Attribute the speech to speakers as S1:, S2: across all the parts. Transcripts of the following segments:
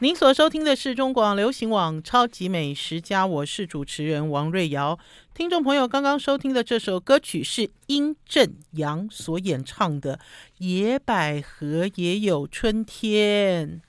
S1: 您所收听的是中广流行网《超级美食家》，我是主持人王瑞瑶。听众朋友，刚刚收听的这首歌曲是殷正阳所演唱的《野百合也有春天》。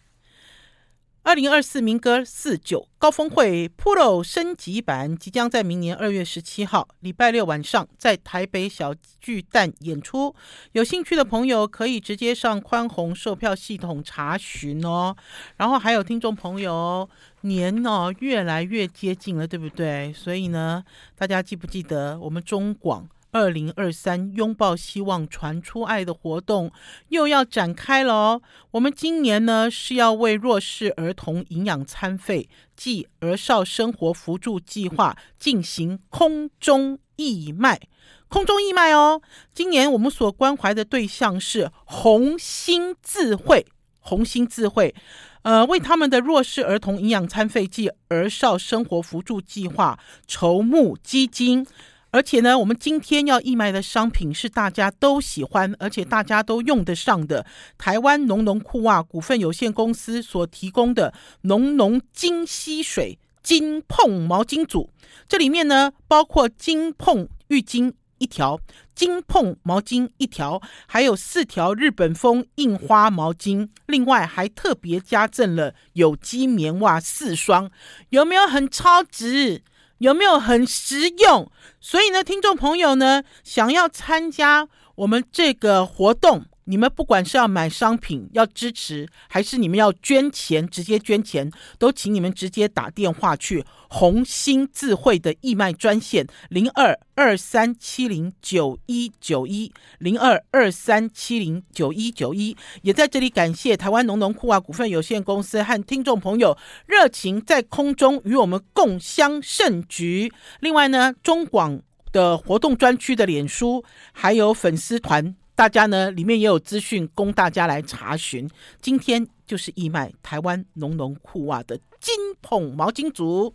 S1: 二零二四民歌四九高峰会 Pro 升级版即将在明年二月十七号礼拜六晚上在台北小巨蛋演出，有兴趣的朋友可以直接上宽宏售票系统查询哦。然后还有听众朋友，年哦越来越接近了，对不对？所以呢，大家记不记得我们中广？二零二三拥抱希望，传出爱的活动又要展开了哦。我们今年呢是要为弱势儿童营养餐费暨儿少生活扶助计划进行空中义卖，空中义卖哦。今年我们所关怀的对象是红星智慧，红星智慧，呃，为他们的弱势儿童营养餐费暨儿少生活扶助计划筹募基金。而且呢，我们今天要义卖的商品是大家都喜欢，而且大家都用得上的台湾浓浓裤袜股份有限公司所提供的浓浓金吸水金碰毛巾组。这里面呢，包括金碰浴巾一条、金碰毛巾一条，还有四条日本风印花毛巾，另外还特别加赠了有机棉袜四双，有没有很超值？有没有很实用？所以呢，听众朋友呢，想要参加我们这个活动，你们不管是要买商品要支持，还是你们要捐钱，直接捐钱，都请你们直接打电话去红星智慧的义卖专线零二二三七零九一九一零二二三七零九一九一。也在这里感谢台湾浓浓裤袜股份有限公司和听众朋友热情在空中与我们共襄盛举。另外呢，中广的活动专区的脸书还有粉丝团。大家呢，里面也有资讯供大家来查询。今天就是义卖台湾浓浓裤袜的金捧毛巾组。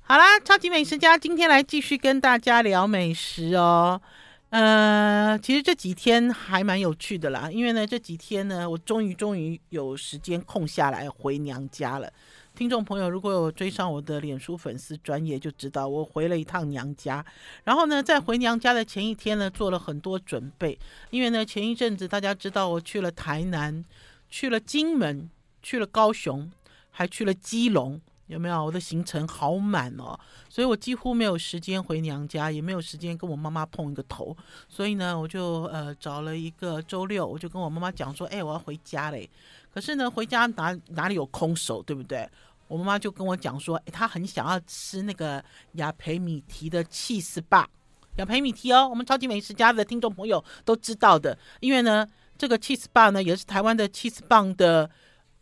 S1: 好啦，超级美食家今天来继续跟大家聊美食哦。呃，其实这几天还蛮有趣的啦，因为呢这几天呢，我终于终于有时间空下来回娘家了。听众朋友，如果有追上我的脸书粉丝专业，就知道我回了一趟娘家。然后呢，在回娘家的前一天呢，做了很多准备。因为呢，前一阵子大家知道我去了台南，去了金门，去了高雄，还去了基隆，有没有？我的行程好满哦，所以我几乎没有时间回娘家，也没有时间跟我妈妈碰一个头。所以呢，我就呃找了一个周六，我就跟我妈妈讲说：“哎，我要回家嘞。”可是呢，回家哪哪里有空手，对不对？我妈妈就跟我讲说，她很想要吃那个雅培米提的起司棒，雅培米提哦，我们超级美食家的听众朋友都知道的，因为呢，这个起司棒呢也是台湾的起司棒的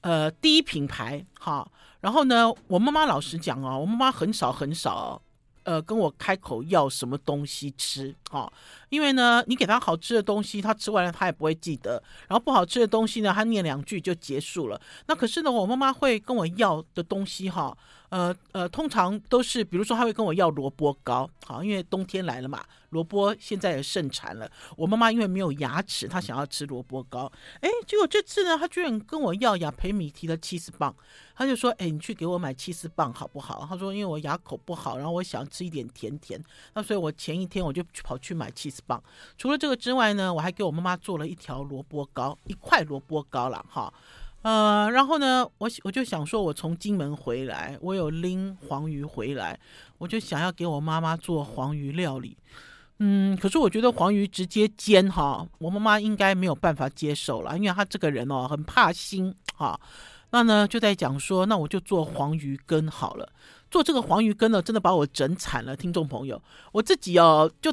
S1: 呃第一品牌，哈。然后呢，我妈妈老实讲哦，我妈妈很少很少。呃，跟我开口要什么东西吃啊？因为呢，你给他好吃的东西，他吃完了他也不会记得；然后不好吃的东西呢，他念两句就结束了。那可是呢，我妈妈会跟我要的东西哈，呃呃，通常都是，比如说，他会跟我要萝卜糕，好，因为冬天来了嘛。萝卜现在也盛产了，我妈妈因为没有牙齿，她想要吃萝卜糕。哎，结果这次呢，她居然跟我要雅培米提的七十磅，她就说：“哎，你去给我买七十磅好不好？”她说：“因为我牙口不好，然后我想吃一点甜甜，那所以我前一天我就跑去买七十棒。除了这个之外呢，我还给我妈妈做了一条萝卜糕，一块萝卜糕了哈。呃，然后呢，我我就想说，我从金门回来，我有拎黄鱼回来，我就想要给我妈妈做黄鱼料理。”嗯，可是我觉得黄鱼直接煎哈，我妈妈应该没有办法接受了，因为她这个人哦很怕腥哈。那呢就在讲说，那我就做黄鱼羹好了。做这个黄鱼羹呢，真的把我整惨了，听众朋友，我自己哦就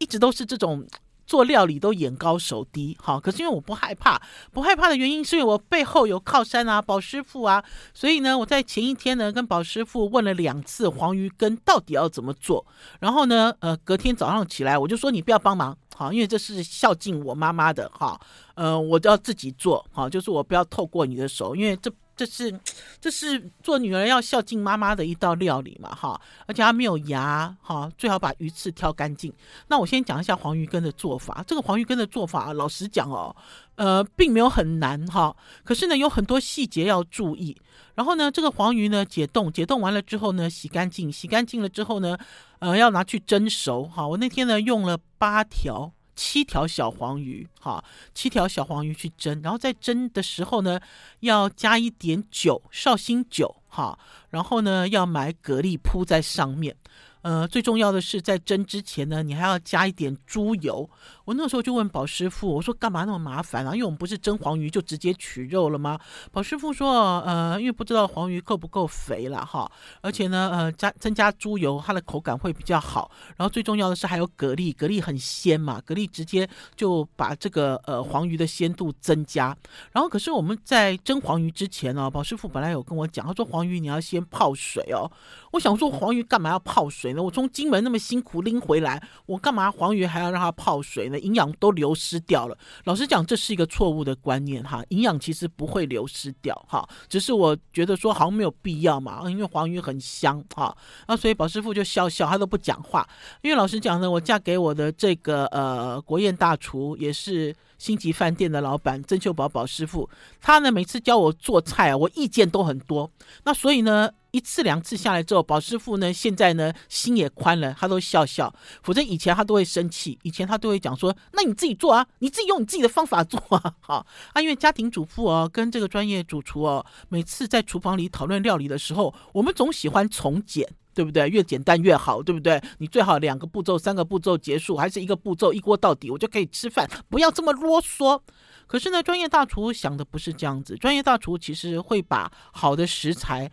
S1: 一直都是这种。做料理都眼高手低，好，可是因为我不害怕，不害怕的原因是因为我背后有靠山啊，宝师傅啊，所以呢，我在前一天呢跟宝师傅问了两次黄鱼羹到底要怎么做，然后呢，呃，隔天早上起来我就说你不要帮忙，好，因为这是孝敬我妈妈的，哈，呃，我就要自己做，好，就是我不要透过你的手，因为这。这是这是做女儿要孝敬妈妈的一道料理嘛，哈，而且它没有牙，哈，最好把鱼刺挑干净。那我先讲一下黄鱼羹的做法。这个黄鱼羹的做法，老实讲哦，呃，并没有很难哈，可是呢，有很多细节要注意。然后呢，这个黄鱼呢，解冻，解冻完了之后呢，洗干净，洗干净了之后呢，呃，要拿去蒸熟，哈。我那天呢，用了八条。七条小黄鱼，哈，七条小黄鱼去蒸，然后在蒸的时候呢，要加一点酒，绍兴酒，哈，然后呢，要买蛤蜊铺在上面。呃，最重要的是在蒸之前呢，你还要加一点猪油。我那时候就问宝师傅，我说干嘛那么麻烦啊？因为我们不是蒸黄鱼就直接取肉了吗？宝师傅说，呃，因为不知道黄鱼够不够肥了哈，而且呢，呃，加增加猪油，它的口感会比较好。然后最重要的是还有蛤蜊，蛤蜊很鲜嘛，蛤蜊直接就把这个呃黄鱼的鲜度增加。然后可是我们在蒸黄鱼之前呢，宝师傅本来有跟我讲，他说黄鱼你要先泡水哦。我想说黄鱼干嘛要泡水呢？我从金门那么辛苦拎回来，我干嘛黄鱼还要让它泡水呢？营养都流失掉了。老实讲，这是一个错误的观念哈。营养其实不会流失掉哈，只是我觉得说好像没有必要嘛，因为黄鱼很香哈。那所以宝师傅就笑笑，他都不讲话。因为老实讲呢，我嫁给我的这个呃国宴大厨也是星级饭店的老板曾秀宝宝师傅，他呢每次教我做菜啊，我意见都很多。那所以呢。一次两次下来之后，宝师傅呢，现在呢心也宽了，他都笑笑。否则以前他都会生气，以前他都会讲说：“那你自己做啊，你自己用你自己的方法做啊。”好啊，因为家庭主妇哦，跟这个专业主厨哦，每次在厨房里讨论料理的时候，我们总喜欢从简，对不对？越简单越好，对不对？你最好两个步骤、三个步骤结束，还是一个步骤一锅到底，我就可以吃饭，不要这么啰嗦。可是呢，专业大厨想的不是这样子，专业大厨其实会把好的食材。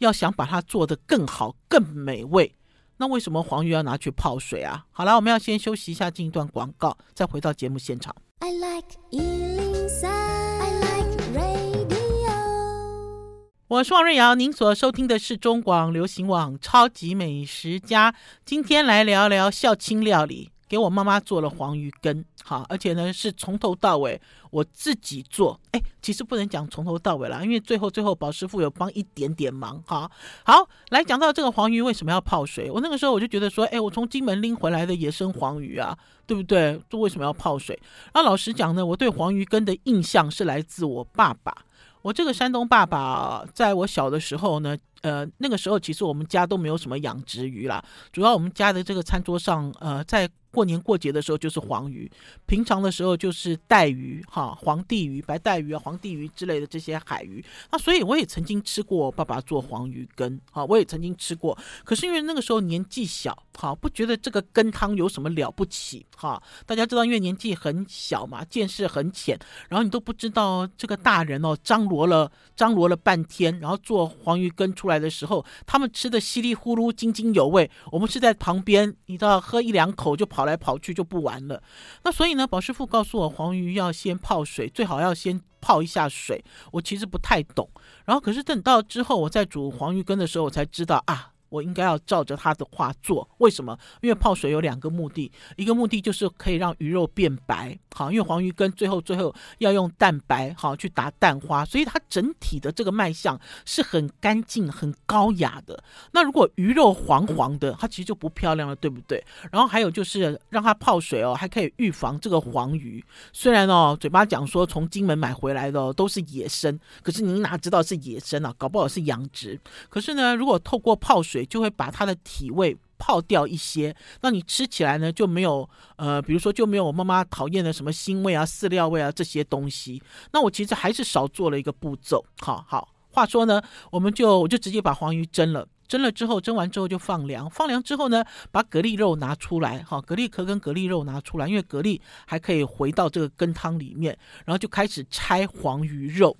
S1: 要想把它做得更好、更美味，那为什么黄鱼要拿去泡水啊？好了，我们要先休息一下，进一段广告，再回到节目现场。I like 103, I like radio。我是王瑞瑶，您所收听的是中广流行网《超级美食家》，今天来聊聊校庆料理。给我妈妈做了黄鱼羹，好，而且呢是从头到尾我自己做。哎，其实不能讲从头到尾啦，因为最后最后宝师傅有帮一点点忙。哈，好，来讲到这个黄鱼为什么要泡水？我那个时候我就觉得说，哎，我从金门拎回来的野生黄鱼啊，对不对？这为什么要泡水？那老实讲呢，我对黄鱼羹的印象是来自我爸爸。我这个山东爸爸，在我小的时候呢。呃，那个时候其实我们家都没有什么养殖鱼啦，主要我们家的这个餐桌上，呃，在过年过节的时候就是黄鱼，平常的时候就是带鱼，哈，黄地鱼、白带鱼啊、黄地鱼之类的这些海鱼。那所以我也曾经吃过爸爸做黄鱼羹，哈，我也曾经吃过。可是因为那个时候年纪小，哈，不觉得这个羹汤有什么了不起，哈。大家知道，因为年纪很小嘛，见识很浅，然后你都不知道这个大人哦张罗了张罗了半天，然后做黄鱼羹出来。来的时候，他们吃的稀里呼噜、津津有味。我们是在旁边，你知道，喝一两口就跑跑来跑去就不玩了。那所以呢，宝师傅告诉我，黄鱼要先泡水，最好要先泡一下水。我其实不太懂。然后，可是等到之后我在煮黄鱼羹的时候，我才知道啊。我应该要照着他的话做，为什么？因为泡水有两个目的，一个目的就是可以让鱼肉变白，好，因为黄鱼跟最后最后要用蛋白好去打蛋花，所以它整体的这个卖相是很干净、很高雅的。那如果鱼肉黄黄的，它其实就不漂亮了，对不对？然后还有就是让它泡水哦，还可以预防这个黄鱼。虽然哦，嘴巴讲说从金门买回来的都是野生，可是你哪知道是野生啊？搞不好是养殖。可是呢，如果透过泡水，就会把它的体味泡掉一些，那你吃起来呢就没有呃，比如说就没有我妈妈讨厌的什么腥味啊、饲料味啊这些东西。那我其实还是少做了一个步骤。好好，话说呢，我们就我就直接把黄鱼蒸了，蒸了之后蒸完之后就放凉，放凉之后呢，把蛤蜊肉拿出来，好，蛤蜊壳跟蛤蜊肉拿出来，因为蛤蜊还可以回到这个羹汤里面，然后就开始拆黄鱼肉。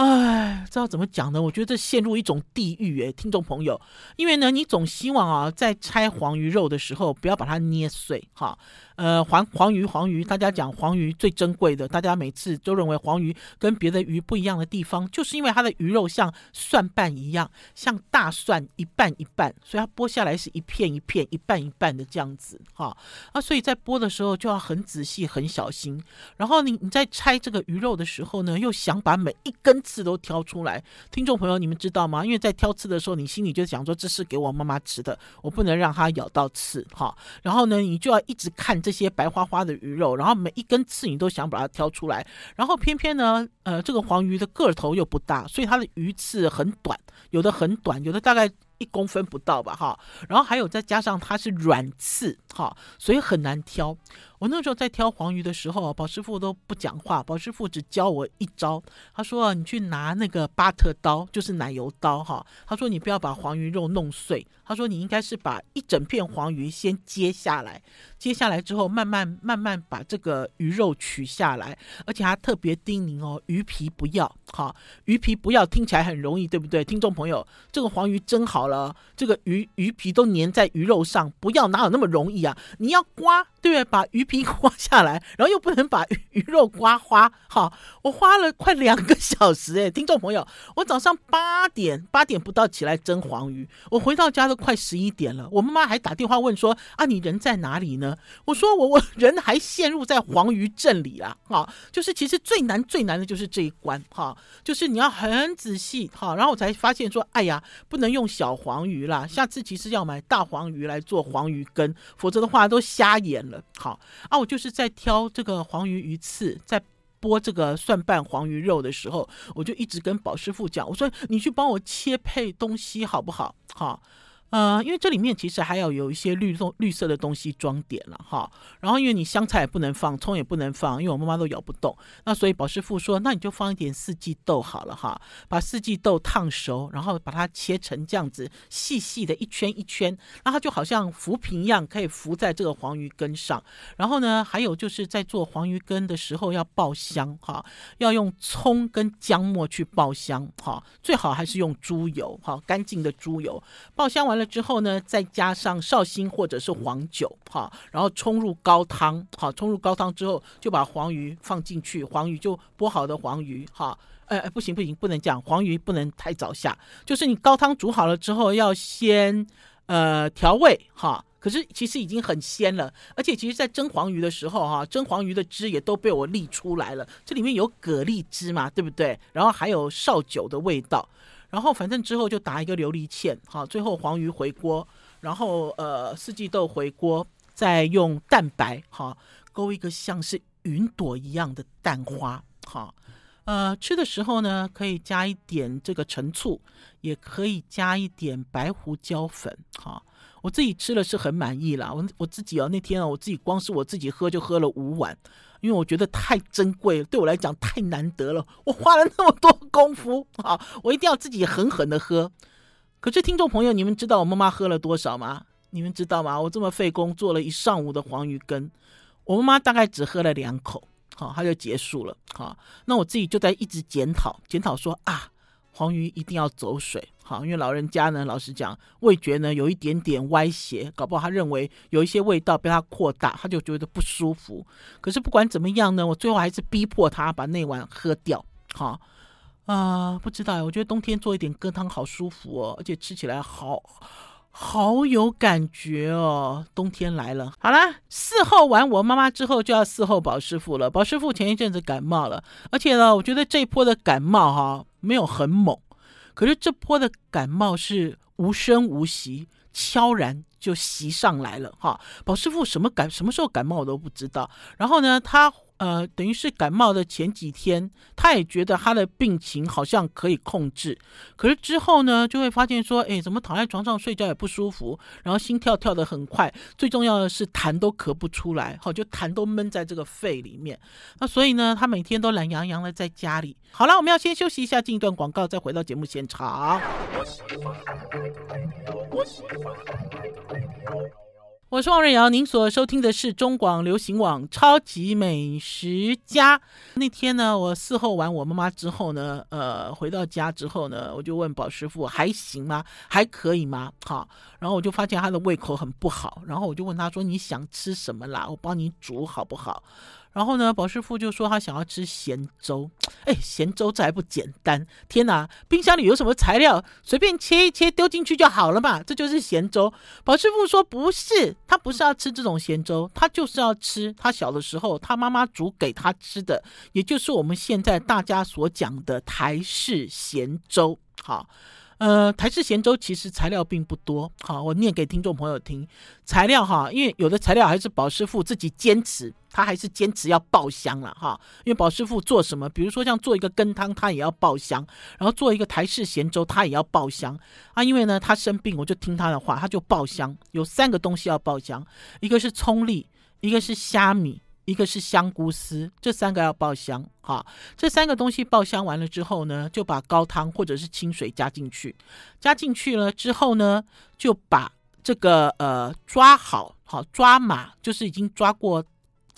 S1: 哎，知道怎么讲呢？我觉得这陷入一种地狱哎，听众朋友，因为呢，你总希望啊，在拆黄鱼肉的时候，不要把它捏碎哈。呃，黄黄鱼，黄鱼，大家讲黄鱼最珍贵的，大家每次都认为黄鱼跟别的鱼不一样的地方，就是因为它的鱼肉像蒜瓣一样，像大蒜一半一半，所以它剥下来是一片一片、一半一半的这样子哈。啊，所以在剥的时候就要很仔细、很小心。然后你你在拆这个鱼肉的时候呢，又想把每一根刺都挑出来。听众朋友，你们知道吗？因为在挑刺的时候，你心里就想说，这是给我妈妈吃的，我不能让它咬到刺哈。然后呢，你就要一直看这些白花花的鱼肉，然后每一根刺你都想把它挑出来。然后偏偏呢，呃，这个黄鱼的个头又不大，所以它的鱼刺很短，有的很短，有的大概。一公分不到吧，哈，然后还有再加上它是软刺，哈，所以很难挑。我那时候在挑黄鱼的时候，宝师傅都不讲话，宝师傅只教我一招。他说：“你去拿那个巴特刀，就是奶油刀，哈。”他说：“你不要把黄鱼肉弄碎。”他说：“你应该是把一整片黄鱼先揭下来，揭下来之后，慢慢慢慢把这个鱼肉取下来，而且还特别叮咛哦，鱼皮不要，哈，鱼皮不要，听起来很容易，对不对？听众朋友，这个黄鱼蒸好了，这个鱼鱼皮都粘在鱼肉上，不要哪有那么容易啊？你要刮，对？把鱼皮刮下来，然后又不能把鱼，肉刮花，好，我花了快两个小时诶，听众朋友，我早上八点八点不到起来蒸黄鱼，我回到家都快十一点了，我妈妈还打电话问说啊，你人在哪里呢？我说我我人还陷入在黄鱼阵里啊，好，就是其实最难最难的就是这一关哈，就是你要很仔细哈，然后我才发现说，哎呀，不能用小黄鱼啦，下次其实要买大黄鱼来做黄鱼羹，否则的话都瞎眼好啊，我就是在挑这个黄鱼鱼刺，在剥这个蒜瓣黄鱼肉的时候，我就一直跟宝师傅讲，我说你去帮我切配东西好不好？好。呃，因为这里面其实还要有一些绿色绿色的东西装点了哈。然后因为你香菜也不能放，葱也不能放，因为我妈妈都咬不动。那所以宝师傅说，那你就放一点四季豆好了哈。把四季豆烫熟，然后把它切成这样子细细的一圈一圈，那它就好像浮萍一样，可以浮在这个黄鱼根上。然后呢，还有就是在做黄鱼羹的时候要爆香哈，要用葱跟姜末去爆香哈，最好还是用猪油哈，干净的猪油爆香完了。之后呢，再加上绍兴或者是黄酒，哈，然后冲入高汤，好，冲入高汤之后，就把黄鱼放进去，黄鱼就剥好的黄鱼，哈，哎，不行不行，不能这样，黄鱼不能太早下，就是你高汤煮好了之后，要先呃调味，哈，可是其实已经很鲜了，而且其实在蒸黄鱼的时候，哈，蒸黄鱼的汁也都被我沥出来了，这里面有蛤蜊汁嘛，对不对？然后还有绍酒的味道。然后反正之后就打一个琉璃芡，好，最后黄鱼回锅，然后呃四季豆回锅，再用蛋白，好，勾一个像是云朵一样的蛋花，好，呃吃的时候呢可以加一点这个陈醋，也可以加一点白胡椒粉，好，我自己吃了是很满意啦，我我自己哦那天哦我自己光是我自己喝就喝了五碗。因为我觉得太珍贵了，对我来讲太难得了。我花了那么多功夫 啊，我一定要自己狠狠的喝。可是听众朋友，你们知道我妈妈喝了多少吗？你们知道吗？我这么费工做了一上午的黄鱼羹，我妈妈大概只喝了两口，好，她就结束了。好，那我自己就在一直检讨，检讨说啊。黄鱼一定要走水，好，因为老人家呢，老实讲，味觉呢有一点点歪斜，搞不好他认为有一些味道被他扩大，他就觉得不舒服。可是不管怎么样呢，我最后还是逼迫他把那碗喝掉。好，啊、不知道，我觉得冬天做一点羹汤好舒服哦，而且吃起来好好有感觉哦。冬天来了，好啦，伺候完我妈妈之后，就要伺候宝师傅了。宝师傅前一阵子感冒了，而且呢，我觉得这一波的感冒哈。没有很猛，可是这波的感冒是无声无息，悄然就袭上来了哈。宝师傅什么感什么时候感冒我都不知道。然后呢，他。呃，等于是感冒的前几天，他也觉得他的病情好像可以控制，可是之后呢，就会发现说，哎，怎么躺在床上睡觉也不舒服，然后心跳跳得很快，最重要的是痰都咳不出来，好，就痰都闷在这个肺里面。那所以呢，他每天都懒洋洋的在家里。好了，我们要先休息一下，进一段广告，再回到节目现场。我是王瑞瑶，您所收听的是中广流行网《超级美食家》。那天呢，我伺候完我妈妈之后呢，呃，回到家之后呢，我就问宝师傅还行吗？还可以吗？好，然后我就发现他的胃口很不好，然后我就问他说：“你想吃什么啦？我帮你煮好不好？”然后呢，宝师傅就说他想要吃咸粥。哎，咸粥这还不简单？天哪，冰箱里有什么材料，随便切一切丢进去就好了嘛，这就是咸粥。宝师傅说不是，他不是要吃这种咸粥，他就是要吃他小的时候他妈妈煮给他吃的，也就是我们现在大家所讲的台式咸粥。好。呃，台式咸粥其实材料并不多，好，我念给听众朋友听。材料哈，因为有的材料还是宝师傅自己坚持，他还是坚持要爆香了哈。因为宝师傅做什么，比如说像做一个羹汤，他也要爆香；然后做一个台式咸粥，他也要爆香啊。因为呢，他生病，我就听他的话，他就爆香。有三个东西要爆香，一个是葱粒，一个是虾米。一个是香菇丝，这三个要爆香哈。这三个东西爆香完了之后呢，就把高汤或者是清水加进去，加进去了之后呢，就把这个呃抓好好抓马，就是已经抓过。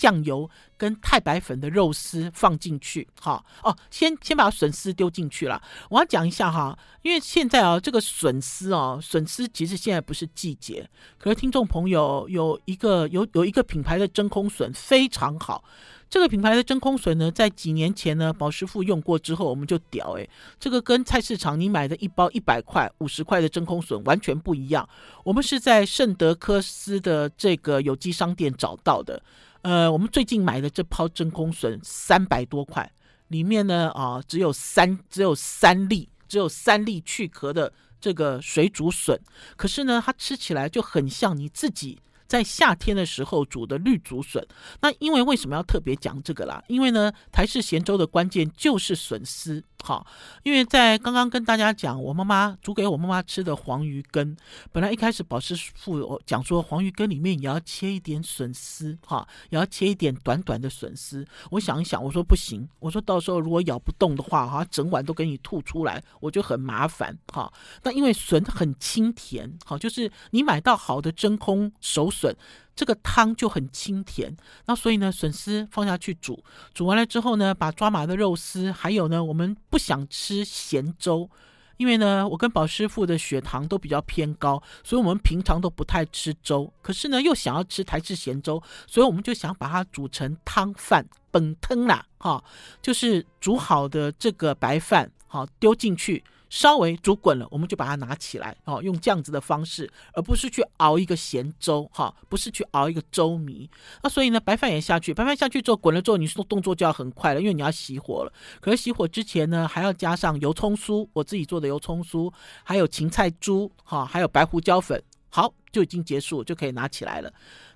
S1: 酱油跟太白粉的肉丝放进去，哈哦，先先把笋丝丢进去了。我要讲一下哈，因为现在啊，这个笋丝哦，笋丝其实现在不是季节。可是听众朋友有一个有有一个品牌的真空笋非常好，这个品牌的真空笋呢，在几年前呢，宝师傅用过之后，我们就屌诶，这个跟菜市场你买的一包一百块、五十块的真空笋完全不一样。我们是在圣德科斯的这个有机商店找到的。呃，我们最近买的这泡真空笋三百多块，里面呢啊、只有三只有三粒，只有三粒去壳的这个水煮笋，可是呢，它吃起来就很像你自己。在夏天的时候煮的绿竹笋，那因为为什么要特别讲这个啦？因为呢，台式咸粥的关键就是笋丝。好，因为在刚刚跟大家讲，我妈妈煮给我妈妈吃的黄鱼羹，本来一开始宝师傅讲说黄鱼羹里面也要切一点笋丝，哈，也要切一点短短的笋丝。我想一想，我说不行，我说到时候如果咬不动的话，哈，整碗都给你吐出来，我就很麻烦，哈。那因为笋很清甜，好，就是你买到好的真空熟笋。这个汤就很清甜，那所以呢，笋丝放下去煮，煮完了之后呢，把抓麻的肉丝，还有呢，我们不想吃咸粥，因为呢，我跟宝师傅的血糖都比较偏高，所以我们平常都不太吃粥。可是呢，又想要吃台式咸粥，所以我们就想把它煮成汤饭本汤啦，哈，就是煮好的这个白饭，好丢进去。稍微煮滚了，我们就把它拿起来，哦，用这样子的方式，而不是去熬一个咸粥，哈，不是去熬一个粥糜。那所以呢，白饭也下去，白饭下去之后滚了之后，你说动作就要很快了，因为你要熄火了。可是熄火之前呢，还要加上油葱酥，我自己做的油葱酥，还有芹菜珠，哈，还有白胡椒粉，好，就已经结束，就可以拿起来了。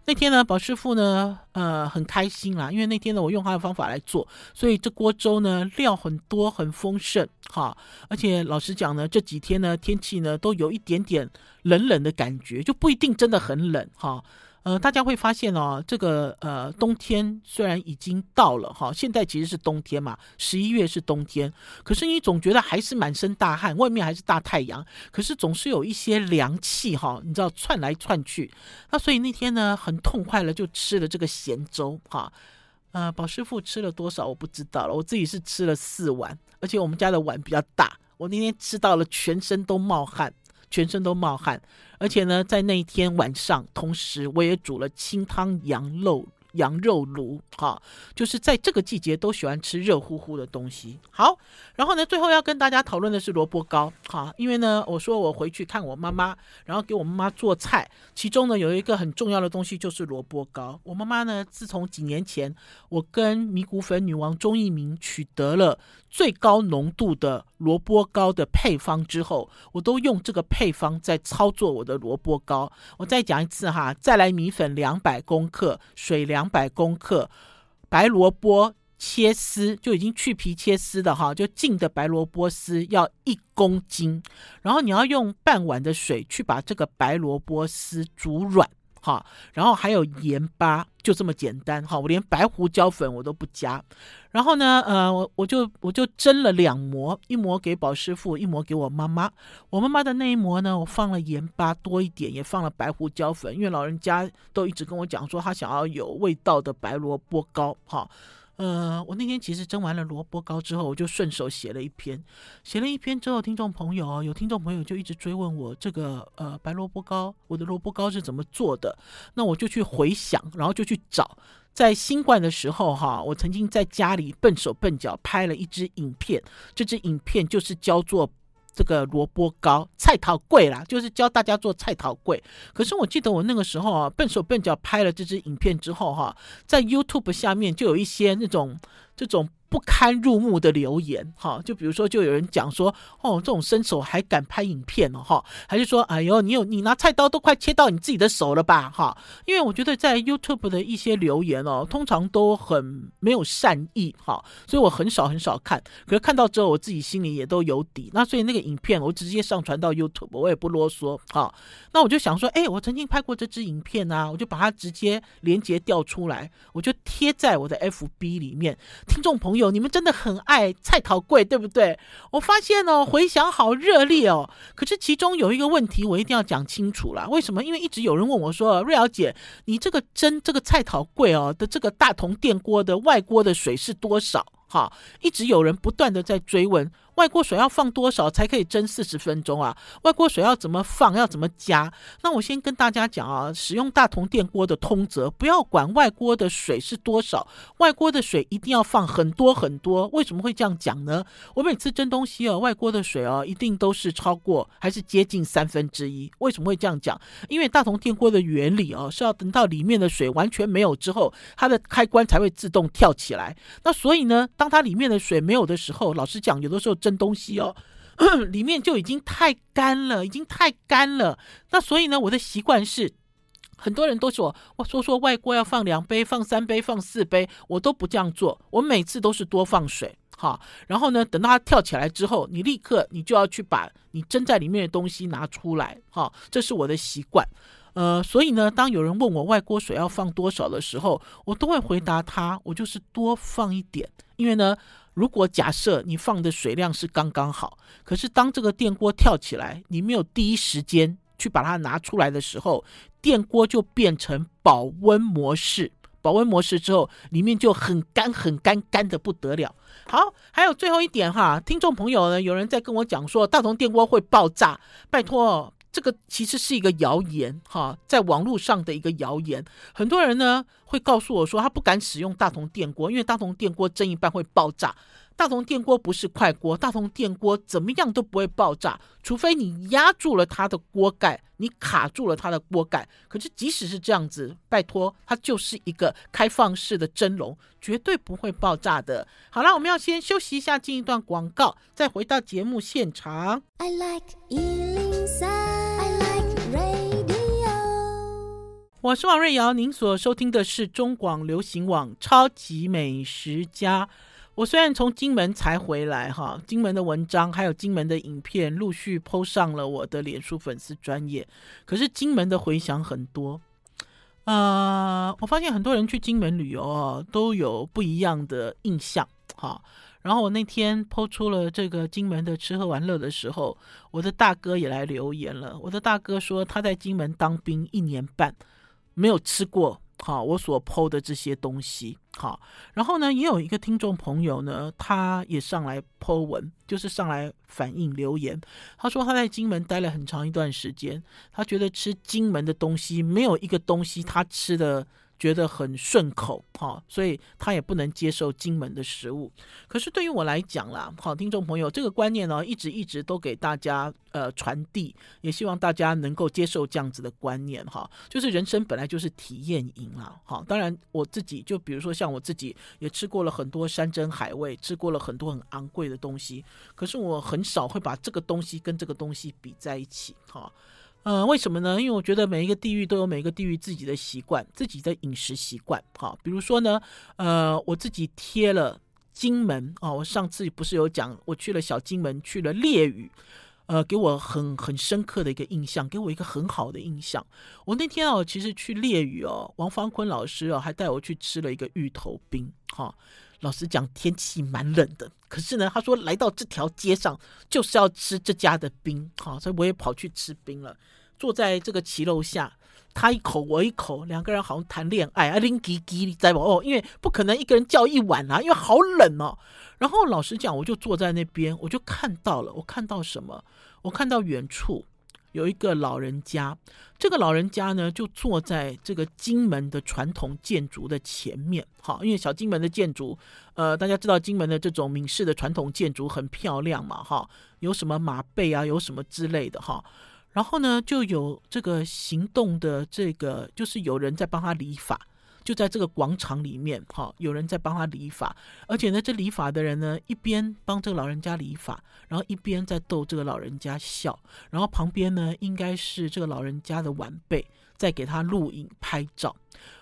S1: 那天呢，宝师傅呢，呃，很开心啦，因为那天呢，我用他的方法来做，所以这锅粥呢，料很多，很丰盛，哈，而且老实讲呢，这几天呢，天气呢，都有一点点冷冷的感觉，就不一定真的很冷，哈。呃，大家会发现哦，这个呃冬天虽然已经到了哈，现在其实是冬天嘛，十一月是冬天，可是你总觉得还是满身大汗，外面还是大太阳，可是总是有一些凉气哈，你知道窜来窜去，那所以那天呢，很痛快了，就吃了这个咸粥哈，呃，宝师傅吃了多少我不知道了，我自己是吃了四碗，而且我们家的碗比较大，我那天吃到了全身都冒汗。全身都冒汗，而且呢，在那一天晚上，同时我也煮了清汤羊肉。羊肉炉，哈，就是在这个季节都喜欢吃热乎乎的东西。好，然后呢，最后要跟大家讨论的是萝卜糕，哈，因为呢，我说我回去看我妈妈，然后给我妈妈做菜，其中呢有一个很重要的东西就是萝卜糕。我妈妈呢，自从几年前我跟米谷粉女王钟一鸣取得了最高浓度的萝卜糕的配方之后，我都用这个配方在操作我的萝卜糕。我再讲一次哈，再来米粉两百公克，水两。百公克白萝卜切丝，就已经去皮切丝的哈，就净的白萝卜丝要一公斤，然后你要用半碗的水去把这个白萝卜丝煮软。好，然后还有盐巴，就这么简单。好，我连白胡椒粉我都不加。然后呢，呃，我我就我就蒸了两模，一模给宝师傅，一模给我妈妈。我妈妈的那一模呢，我放了盐巴多一点，也放了白胡椒粉，因为老人家都一直跟我讲说，他想要有味道的白萝卜糕。好，呃，我那天其实蒸完了萝卜糕之后，我就顺手写了一篇，写了一篇之后，听众朋友有听众朋友就一直追问我这个呃白萝卜糕，我的萝卜糕是怎么做的？那我就去回想，然后就去找，在新冠的时候哈，我曾经在家里笨手笨脚拍了一支影片，这支影片就是叫做。这个萝卜糕菜桃柜啦，就是教大家做菜桃柜。可是我记得我那个时候啊，笨手笨脚拍了这支影片之后哈、在 YouTube 下面就有一些那种这种。不堪入目的留言，哈，就比如说，就有人讲说，哦，这种身手还敢拍影片哦，哈，还是说，哎呦，你有你拿菜刀都快切到你自己的手了吧，哈，因为我觉得在 YouTube 的一些留言哦，通常都很没有善意，哈，所以我很少很少看，可是看到之后，我自己心里也都有底，那所以那个影片我直接上传到 YouTube，我也不啰嗦，哈，那我就想说，哎，我曾经拍过这支影片啊，我就把它直接连接调出来，我就贴在我的 FB 里面，听众朋友。你们真的很爱菜头柜，对不对？我发现哦，回想好热烈哦。可是其中有一个问题，我一定要讲清楚啦。为什么？因为一直有人问我说：“瑞瑶姐，你这个蒸这个菜头柜哦的这个大铜电锅的外锅的水是多少？”哈，一直有人不断的在追问。外锅水要放多少才可以蒸四十分钟啊？外锅水要怎么放？要怎么加？那我先跟大家讲啊，使用大同电锅的通则，不要管外锅的水是多少，外锅的水一定要放很多很多。为什么会这样讲呢？我每次蒸东西哦，外锅的水哦，一定都是超过还是接近三分之一。为什么会这样讲？因为大同电锅的原理哦，是要等到里面的水完全没有之后，它的开关才会自动跳起来。那所以呢，当它里面的水没有的时候，老实讲，有的时候。蒸东西哦，里面就已经太干了，已经太干了。那所以呢，我的习惯是，很多人都说我说说外锅要放两杯、放三杯、放四杯，我都不这样做。我每次都是多放水，哈。然后呢，等到它跳起来之后，你立刻你就要去把你蒸在里面的东西拿出来，哈。这是我的习惯。呃，所以呢，当有人问我外锅水要放多少的时候，我都会回答他，我就是多放一点，因为呢。如果假设你放的水量是刚刚好，可是当这个电锅跳起来，你没有第一时间去把它拿出来的时候，电锅就变成保温模式。保温模式之后，里面就很干、很干、干的不得了。好，还有最后一点哈，听众朋友呢，有人在跟我讲说大同电锅会爆炸，拜托。这个其实是一个谣言，哈，在网络上的一个谣言。很多人呢会告诉我说，他不敢使用大同电锅，因为大同电锅蒸一半会爆炸。大同电锅不是快锅，大同电锅怎么样都不会爆炸，除非你压住了它的锅盖，你卡住了它的锅盖。可是即使是这样子，拜托，它就是一个开放式的蒸笼，绝对不会爆炸的。好了，我们要先休息一下，进一段广告，再回到节目现场。I like 103, 我是王瑞瑶，您所收听的是中广流行网《超级美食家》。我虽然从金门才回来哈，金门的文章还有金门的影片陆续 PO 上了我的脸书粉丝专业，可是金门的回响很多，呃，我发现很多人去金门旅游哦，都有不一样的印象哈。然后我那天 PO 出了这个金门的吃喝玩乐的时候，我的大哥也来留言了。我的大哥说他在金门当兵一年半，没有吃过。哈，我所剖的这些东西，好，然后呢，也有一个听众朋友呢，他也上来剖文，就是上来反映留言。他说他在金门待了很长一段时间，他觉得吃金门的东西没有一个东西他吃的。觉得很顺口，哈，所以他也不能接受金门的食物。可是对于我来讲啦，好，听众朋友，这个观念呢，一直一直都给大家呃传递，也希望大家能够接受这样子的观念，哈，就是人生本来就是体验营啦，好，当然我自己就比如说像我自己也吃过了很多山珍海味，吃过了很多很昂贵的东西，可是我很少会把这个东西跟这个东西比在一起，哈。呃，为什么呢？因为我觉得每一个地域都有每一个地域自己的习惯，自己的饮食习惯。好，比如说呢，呃，我自己贴了金门哦，我上次不是有讲，我去了小金门，去了烈屿，呃，给我很很深刻的一个印象，给我一个很好的印象。我那天哦，其实去烈屿哦，王方坤老师哦，还带我去吃了一个芋头冰。哈、老实讲，天气蛮冷的，可是呢，他说来到这条街上就是要吃这家的冰，好、所以我也跑去吃冰了。坐在这个骑楼下，他一口我一口，两个人好像谈恋爱啊，拎吉吉在不哦，因为不可能一个人叫一碗啊，因为好冷哦。然后老实讲，我就坐在那边，我就看到了，我看到什么？我看到远处有一个老人家，这个老人家呢，就坐在这个金门的传统建筑的前面。好，因为小金门的建筑，呃，大家知道金门的这种闽式的传统建筑很漂亮嘛，哈，有什么马背啊，有什么之类的哈。然后呢，就有这个行动的这个，就是有人在帮他理发，就在这个广场里面，哈，有人在帮他理发，而且呢，这理发的人呢，一边帮这个老人家理发，然后一边在逗这个老人家笑，然后旁边呢，应该是这个老人家的晚辈在给他录影拍照。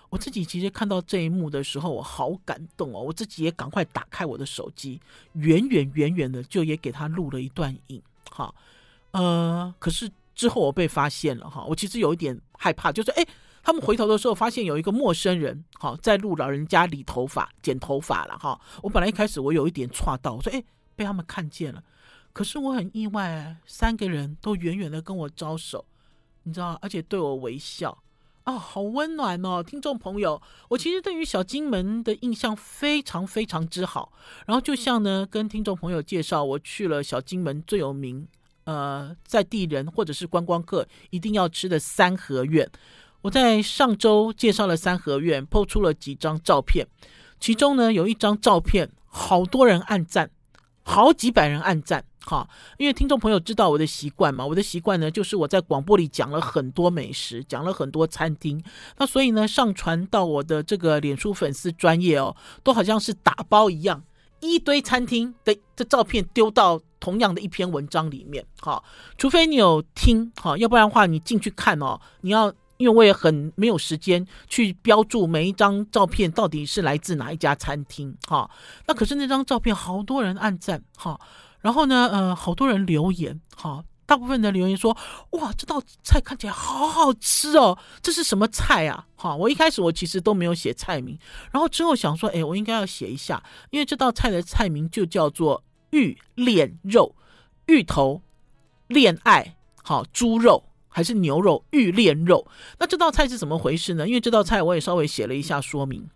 S1: 我自己其实看到这一幕的时候，我好感动哦，我自己也赶快打开我的手机，远远远远的就也给他录了一段影，哈，呃，可是。之后我被发现了哈，我其实有一点害怕，就是哎，他们回头的时候发现有一个陌生人好在录老人家理头发、剪头发了哈。我本来一开始我有一点错到，我说哎，被他们看见了，可是我很意外，三个人都远远的跟我招手，你知道，而且对我微笑啊，好温暖哦，听众朋友，我其实对于小金门的印象非常非常之好。然后就像呢，跟听众朋友介绍，我去了小金门最有名。呃，在地人或者是观光客一定要吃的三合院，我在上周介绍了三合院抛出了几张照片，其中呢有一张照片，好多人按赞，好几百人按赞，哈，因为听众朋友知道我的习惯嘛，我的习惯呢就是我在广播里讲了很多美食，讲了很多餐厅，那所以呢上传到我的这个脸书粉丝专业哦，都好像是打包一样。一堆餐厅的的照片丢到同样的一篇文章里面，哈，除非你有听，哈，要不然的话你进去看哦，你要，因为我也很没有时间去标注每一张照片到底是来自哪一家餐厅，哈，那可是那张照片好多人按赞，哈，然后呢，呃，好多人留言，哈。大部分的留言说：“哇，这道菜看起来好好吃哦，这是什么菜啊？”哈，我一开始我其实都没有写菜名，然后之后想说：“哎，我应该要写一下，因为这道菜的菜名就叫做芋恋肉，芋头恋爱，好，猪肉还是牛肉？玉炼肉。那这道菜是怎么回事呢？因为这道菜我也稍微写了一下说明。”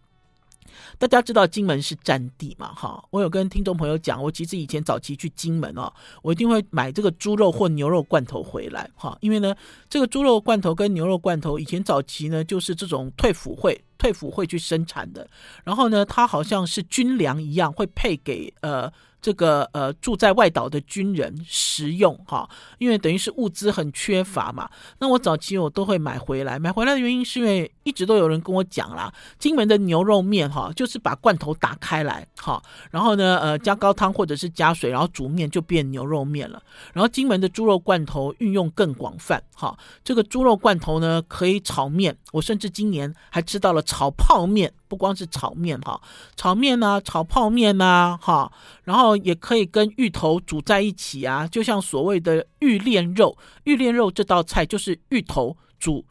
S1: 大家知道金门是战地嘛？哈，我有跟听众朋友讲，我其实以前早期去金门哦，我一定会买这个猪肉或牛肉罐头回来，哈，因为呢，这个猪肉罐头跟牛肉罐头以前早期呢，就是这种退辅会退辅会去生产的，然后呢，它好像是军粮一样，会配给呃。这个呃住在外岛的军人食用哈，因为等于是物资很缺乏嘛。那我早期我都会买回来，买回来的原因是因为一直都有人跟我讲啦，金门的牛肉面哈，就是把罐头打开来哈，然后呢呃加高汤或者是加水，然后煮面就变牛肉面了。然后金门的猪肉罐头运用更广泛哈，这个猪肉罐头呢可以炒面，我甚至今年还吃到了炒泡面。不光是炒面哈，炒面呐、啊，炒泡面呐、啊，哈，然后也可以跟芋头煮在一起啊，就像所谓的芋炼肉，芋炼肉这道菜就是芋头煮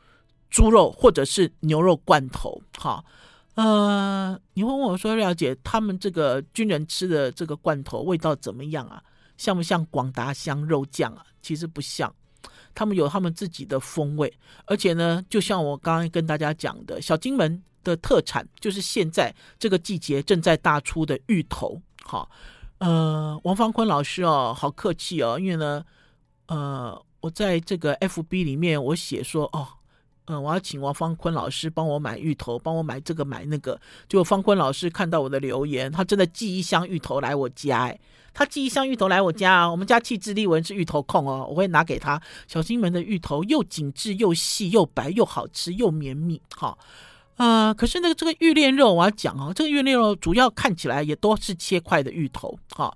S1: 猪肉或者是牛肉罐头，哈，呃，你会问我说，廖姐，他们这个军人吃的这个罐头味道怎么样啊？像不像广达香肉酱啊？其实不像，他们有他们自己的风味，而且呢，就像我刚刚跟大家讲的，小金门。的特产就是现在这个季节正在大出的芋头，好，呃，王方坤老师哦，好客气哦，因为呢，呃，我在这个 FB 里面我写说哦，嗯、我要请王方坤老师帮我买芋头，帮我买这个买那个，结果方坤老师看到我的留言，他真的寄一箱芋头来我家，哎，他寄一箱芋头来我家啊，我们家气质丽文是芋头控哦，我会拿给他，小金门的芋头又紧致又细又白又好吃又绵密，好。啊，可是那个这个玉炼肉，我要讲哦，这个玉炼肉主要看起来也都是切块的芋头，哈，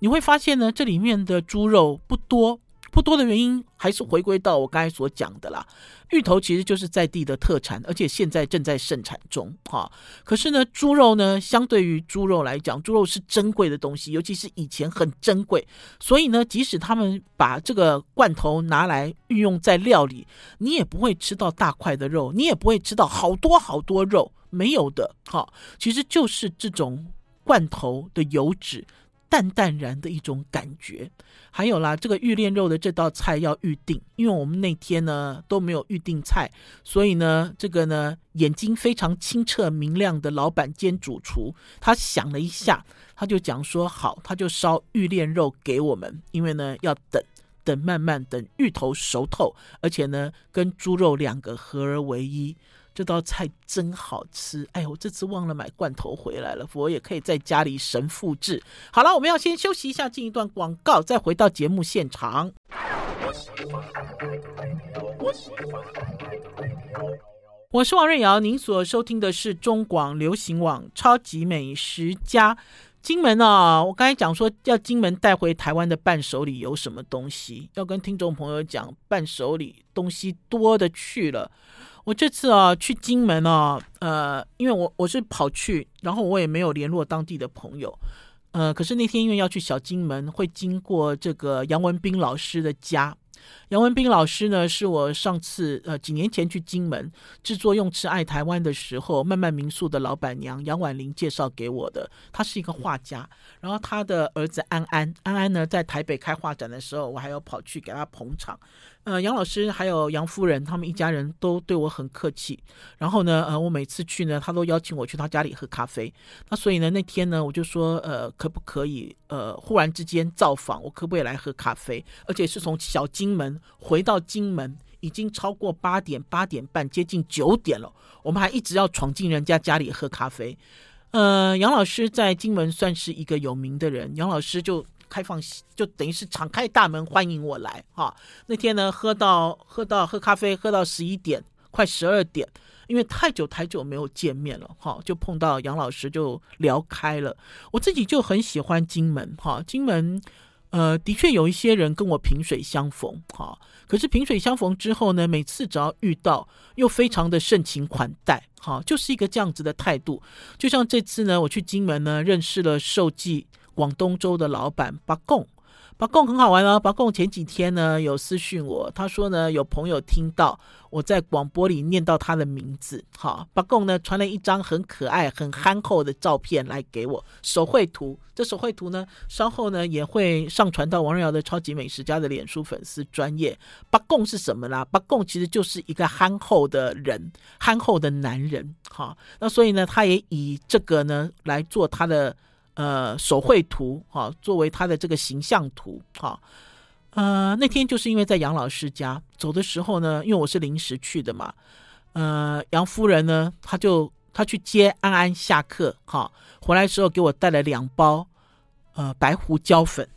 S1: 你会发现呢，这里面的猪肉不多。不多的原因还是回归到我刚才所讲的啦，芋头其实就是在地的特产，而且现在正在盛产中哈。可是呢，猪肉呢，相对于猪肉来讲，猪肉是珍贵的东西，尤其是以前很珍贵，所以呢，即使他们把这个罐头拿来运用在料理，你也不会吃到大块的肉，你也不会吃到好多好多肉，没有的哈。其实就是这种罐头的油脂。淡淡然的一种感觉。还有啦，这个玉炼肉的这道菜要预定，因为我们那天呢都没有预定菜，所以呢，这个呢眼睛非常清澈明亮的老板兼主厨，他想了一下，他就讲说好，他就烧玉炼肉给我们，因为呢要等。等慢慢等芋头熟透，而且呢，跟猪肉两个合而为一，这道菜真好吃。哎，我这次忘了买罐头回来了，我也可以在家里神复制。好了，我们要先休息一下，进一段广告，再回到节目现场。我是王瑞瑶，您所收听的是中广流行网《超级美食家》。金门啊，我刚才讲说要金门带回台湾的伴手礼有什么东西？要跟听众朋友讲，伴手礼东西多的去了。我这次啊去金门啊，呃，因为我我是跑去，然后我也没有联络当地的朋友，呃，可是那天因为要去小金门，会经过这个杨文斌老师的家。杨文斌老师呢，是我上次呃几年前去金门制作用吃爱台湾的时候，慢慢民宿的老板娘杨婉玲介绍给我的。他是一个画家，然后他的儿子安安，安安呢在台北开画展的时候，我还要跑去给他捧场。呃，杨老师还有杨夫人，他们一家人都对我很客气。然后呢，呃，我每次去呢，他都邀请我去他家里喝咖啡。那所以呢，那天呢，我就说，呃，可不可以，呃，忽然之间造访，我可不可以来喝咖啡？而且是从小金金门回到金门，已经超过八点、八点半，接近九点了，我们还一直要闯进人家家里喝咖啡。呃，杨老师在金门算是一个有名的人，杨老师就。开放就等于是敞开大门欢迎我来哈。那天呢，喝到喝到喝咖啡，喝到十一点快十二点，因为太久太久没有见面了哈，就碰到杨老师就聊开了。我自己就很喜欢金门哈，金门呃的确有一些人跟我萍水相逢哈，可是萍水相逢之后呢，每次只要遇到又非常的盛情款待哈，就是一个这样子的态度。就像这次呢，我去金门呢，认识了受记。广东粥的老板八贡，八贡很好玩哦。八贡前几天呢有私讯我，他说呢有朋友听到我在广播里念到他的名字，好，八贡呢传了一张很可爱、很憨厚的照片来给我手绘图。这手绘图呢稍后呢也会上传到王瑞瑶的超级美食家的脸书粉丝专页。八贡是什么啦？八贡其实就是一个憨厚的人，憨厚的男人。好，那所以呢他也以这个呢来做他的。呃，手绘图哈，作为他的这个形象图哈。呃，那天就是因为在杨老师家走的时候呢，因为我是临时去的嘛。呃，杨夫人呢，他就他去接安安下课哈，回来时候给我带了两包呃白胡椒粉。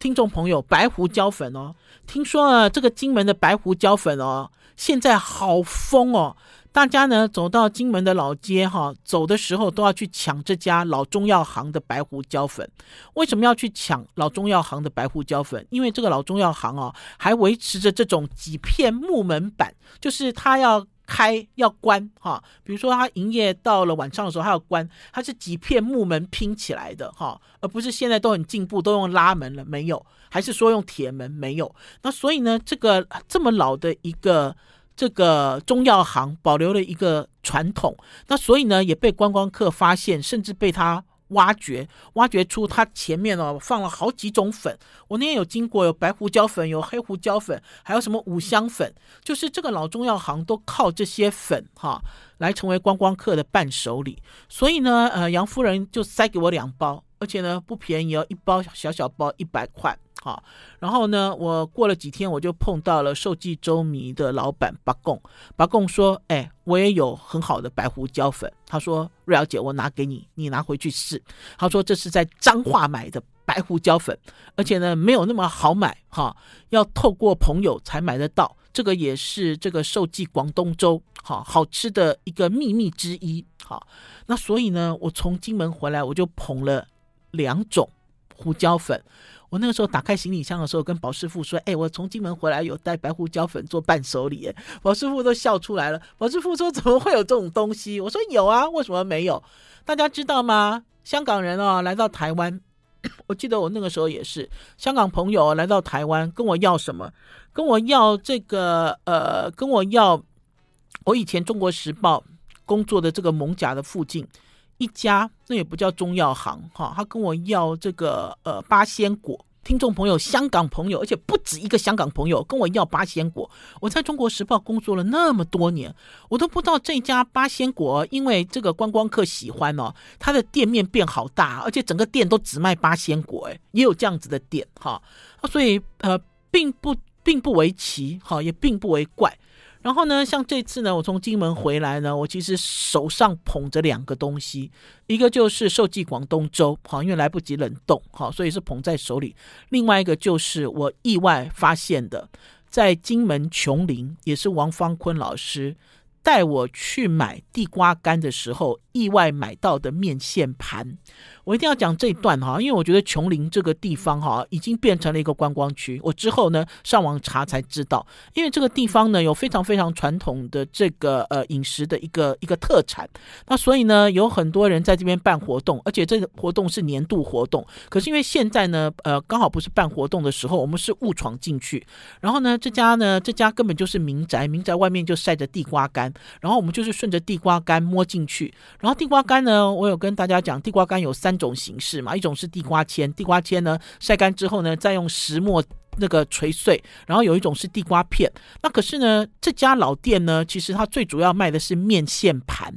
S1: 听众朋友，白胡椒粉哦，听说啊，这个金门的白胡椒粉哦，现在好疯哦。大家呢走到金门的老街哈，走的时候都要去抢这家老中药行的白胡椒粉。为什么要去抢老中药行的白胡椒粉？因为这个老中药行哦，还维持着这种几片木门板，就是它要开要关哈。比如说它营业到了晚上的时候，它要关，它是几片木门拼起来的哈，而不是现在都很进步，都用拉门了，没有，还是说用铁门没有。那所以呢，这个这么老的一个。这个中药行保留了一个传统，那所以呢也被观光客发现，甚至被他挖掘，挖掘出他前面哦放了好几种粉。我那天有经过，有白胡椒粉，有黑胡椒粉，还有什么五香粉，就是这个老中药行都靠这些粉哈来成为观光客的伴手礼。所以呢，呃，杨夫人就塞给我两包，而且呢不便宜哦，一包小小包一百块。好，然后呢，我过了几天，我就碰到了寿记粥迷的老板八贡。八贡说：“哎，我也有很好的白胡椒粉。”他说：“瑞瑶姐，我拿给你，你拿回去试。”他说：“这是在彰化买的白胡椒粉，而且呢，没有那么好买，哈，要透过朋友才买得到。这个也是这个寿记广东粥，好好吃的一个秘密之一。好，那所以呢，我从金门回来，我就捧了两种胡椒粉。”我那个时候打开行李箱的时候，跟宝师傅说：“哎，我从金门回来，有带白胡椒粉做伴手礼。”宝师傅都笑出来了。宝师傅说：“怎么会有这种东西？”我说：“有啊，为什么没有？大家知道吗？香港人哦，来到台湾，我记得我那个时候也是，香港朋友来到台湾，跟我要什么？跟我要这个呃，跟我要我以前《中国时报》工作的这个蒙甲的附近。”一家，那也不叫中药行哈，他跟我要这个呃八仙果。听众朋友，香港朋友，而且不止一个香港朋友跟我要八仙果。我在中国时报工作了那么多年，我都不知道这家八仙果，因为这个观光客喜欢哦，它的店面变好大，而且整个店都只卖八仙果，哎，也有这样子的店哈，所以呃，并不并不为奇哈，也并不为怪。然后呢，像这次呢，我从金门回来呢，我其实手上捧着两个东西，一个就是寿记广东粥，好，因为来不及冷冻，好，所以是捧在手里；另外一个就是我意外发现的，在金门琼林，也是王芳坤老师带我去买地瓜干的时候，意外买到的面线盘。我一定要讲这一段哈，因为我觉得琼林这个地方哈已经变成了一个观光区。我之后呢上网查才知道，因为这个地方呢有非常非常传统的这个呃饮食的一个一个特产，那所以呢有很多人在这边办活动，而且这个活动是年度活动。可是因为现在呢呃刚好不是办活动的时候，我们是误闯进去，然后呢这家呢这家根本就是民宅，民宅外面就晒着地瓜干，然后我们就是顺着地瓜干摸进去，然后地瓜干呢我有跟大家讲，地瓜干有三。种形式嘛，一种是地瓜签，地瓜签呢晒干之后呢，再用石磨那个锤碎，然后有一种是地瓜片。那可是呢，这家老店呢，其实它最主要卖的是面线盘。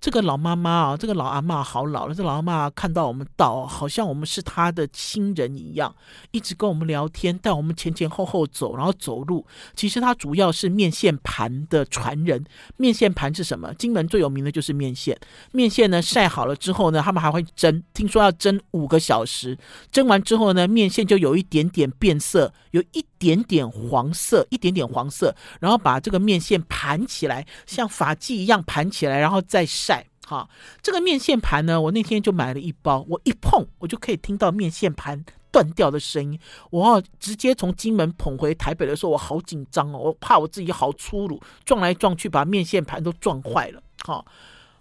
S1: 这个老妈妈啊，这个老阿嬷好老了。这老阿嬷看到我们到，好像我们是她的亲人一样，一直跟我们聊天，带我们前前后后走，然后走路。其实她主要是面线盘的传人。面线盘是什么？金门最有名的就是面线。面线呢晒好了之后呢，他们还会蒸，听说要蒸五个小时。蒸完之后呢，面线就有一点点变色，有一点点黄色，一点点黄色，然后把这个面线盘起来，像发髻一样盘起来，然后再晒。哈，这个面线盘呢，我那天就买了一包，我一碰，我就可以听到面线盘断掉的声音。我直接从金门捧回台北的时候，我好紧张哦，我怕我自己好粗鲁，撞来撞去把面线盘都撞坏了。哈，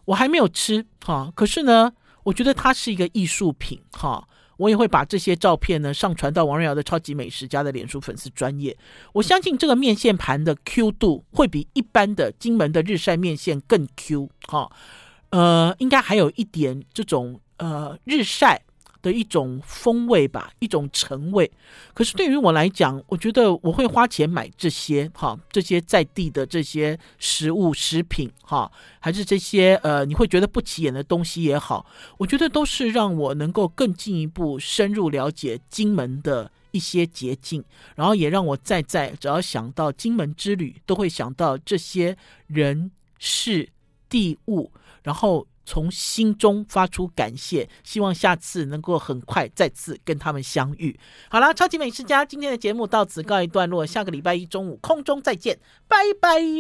S1: 我还没有吃，哈，可是呢，我觉得它是一个艺术品，哈，我也会把这些照片呢上传到王瑞瑶的超级美食家的脸书粉丝专页。我相信这个面线盘的 Q 度会比一般的金门的日晒面线更 Q，哈。呃，应该还有一点这种呃日晒的一种风味吧，一种成味。可是对于我来讲，我觉得我会花钱买这些哈，这些在地的这些食物食品哈，还是这些呃你会觉得不起眼的东西也好，我觉得都是让我能够更进一步深入了解金门的一些捷径，然后也让我再再只要想到金门之旅，都会想到这些人事地物。然后从心中发出感谢，希望下次能够很快再次跟他们相遇。好啦，超级美食家今天的节目到此告一段落，下个礼拜一中午空中再见，拜拜。